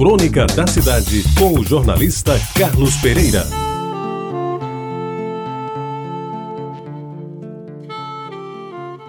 Crônica da Cidade, com o jornalista Carlos Pereira.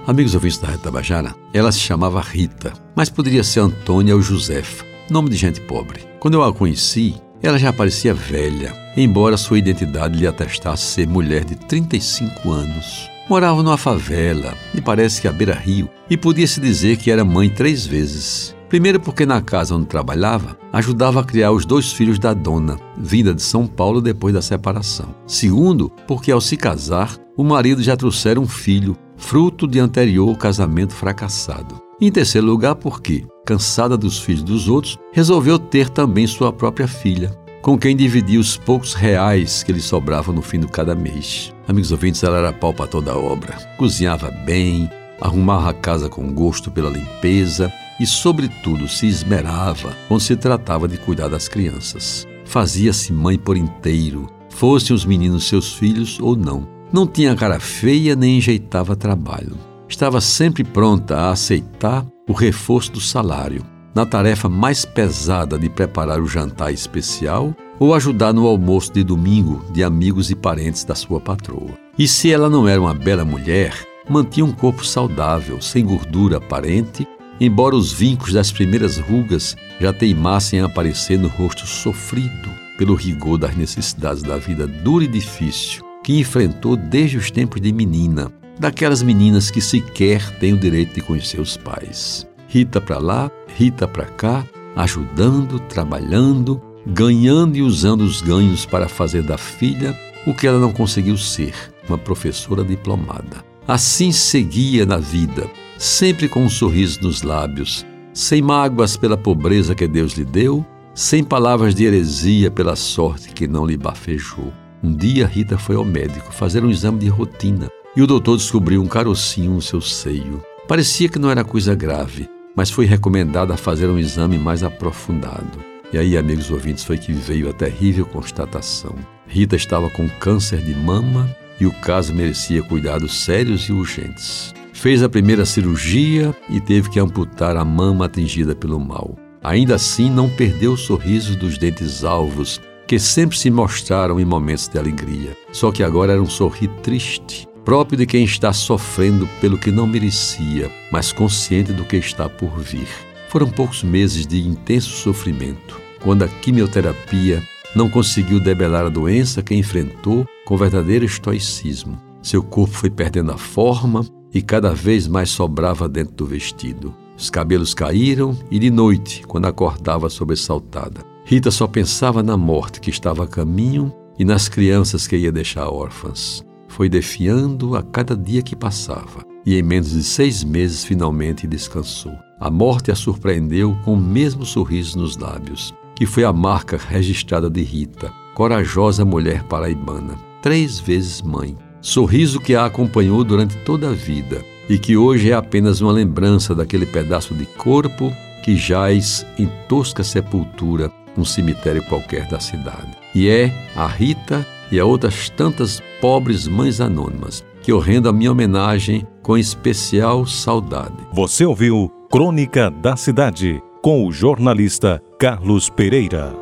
Amigos ouvintes da Rita Tabajara, ela se chamava Rita, mas poderia ser Antônia ou Josefa, nome de gente pobre. Quando eu a conheci, ela já parecia velha, embora sua identidade lhe atestasse ser mulher de 35 anos. Morava numa favela, e parece que à beira-rio, e podia-se dizer que era mãe três vezes. Primeiro, porque na casa onde trabalhava, ajudava a criar os dois filhos da dona, vinda de São Paulo depois da separação. Segundo, porque ao se casar, o marido já trouxera um filho, fruto de anterior casamento fracassado. Em terceiro lugar, porque, cansada dos filhos dos outros, resolveu ter também sua própria filha, com quem dividia os poucos reais que lhe sobravam no fim de cada mês. Amigos ouvintes, ela era pau para toda a obra. Cozinhava bem, arrumava a casa com gosto pela limpeza e, sobretudo, se esmerava quando se tratava de cuidar das crianças. Fazia-se mãe por inteiro, fossem os meninos seus filhos ou não. Não tinha cara feia nem enjeitava trabalho. Estava sempre pronta a aceitar o reforço do salário na tarefa mais pesada de preparar o jantar especial ou ajudar no almoço de domingo de amigos e parentes da sua patroa. E se ela não era uma bela mulher, mantinha um corpo saudável, sem gordura aparente, embora os vincos das primeiras rugas já teimassem a aparecer no rosto sofrido pelo rigor das necessidades da vida dura e difícil que enfrentou desde os tempos de menina, daquelas meninas que sequer têm o direito de conhecer os pais. Rita para lá, Rita para cá, ajudando, trabalhando, ganhando e usando os ganhos para fazer da filha o que ela não conseguiu ser, uma professora diplomada. Assim seguia na vida, sempre com um sorriso nos lábios, sem mágoas pela pobreza que Deus lhe deu, sem palavras de heresia pela sorte que não lhe bafejou. Um dia Rita foi ao médico fazer um exame de rotina e o doutor descobriu um carocinho no seu seio. Parecia que não era coisa grave, mas foi recomendado a fazer um exame mais aprofundado. E aí, amigos ouvintes, foi que veio a terrível constatação. Rita estava com câncer de mama e o caso merecia cuidados sérios e urgentes. Fez a primeira cirurgia e teve que amputar a mama atingida pelo mal. Ainda assim, não perdeu o sorriso dos dentes alvos, que sempre se mostraram em momentos de alegria. Só que agora era um sorrir triste, próprio de quem está sofrendo pelo que não merecia, mas consciente do que está por vir. Foram poucos meses de intenso sofrimento, quando a quimioterapia não conseguiu debelar a doença que enfrentou com verdadeiro estoicismo. Seu corpo foi perdendo a forma e cada vez mais sobrava dentro do vestido. Os cabelos caíram e de noite, quando acordava sobressaltada, Rita só pensava na morte que estava a caminho e nas crianças que ia deixar órfãs foi defiando a cada dia que passava, e em menos de seis meses finalmente descansou. A morte a surpreendeu com o mesmo sorriso nos lábios, que foi a marca registrada de Rita, corajosa mulher paraibana, três vezes mãe. Sorriso que a acompanhou durante toda a vida e que hoje é apenas uma lembrança daquele pedaço de corpo que jaz em tosca sepultura num cemitério qualquer da cidade. E é a Rita e a outras tantas pobres mães anônimas, que eu rendo a minha homenagem com especial saudade. Você ouviu Crônica da Cidade, com o jornalista Carlos Pereira.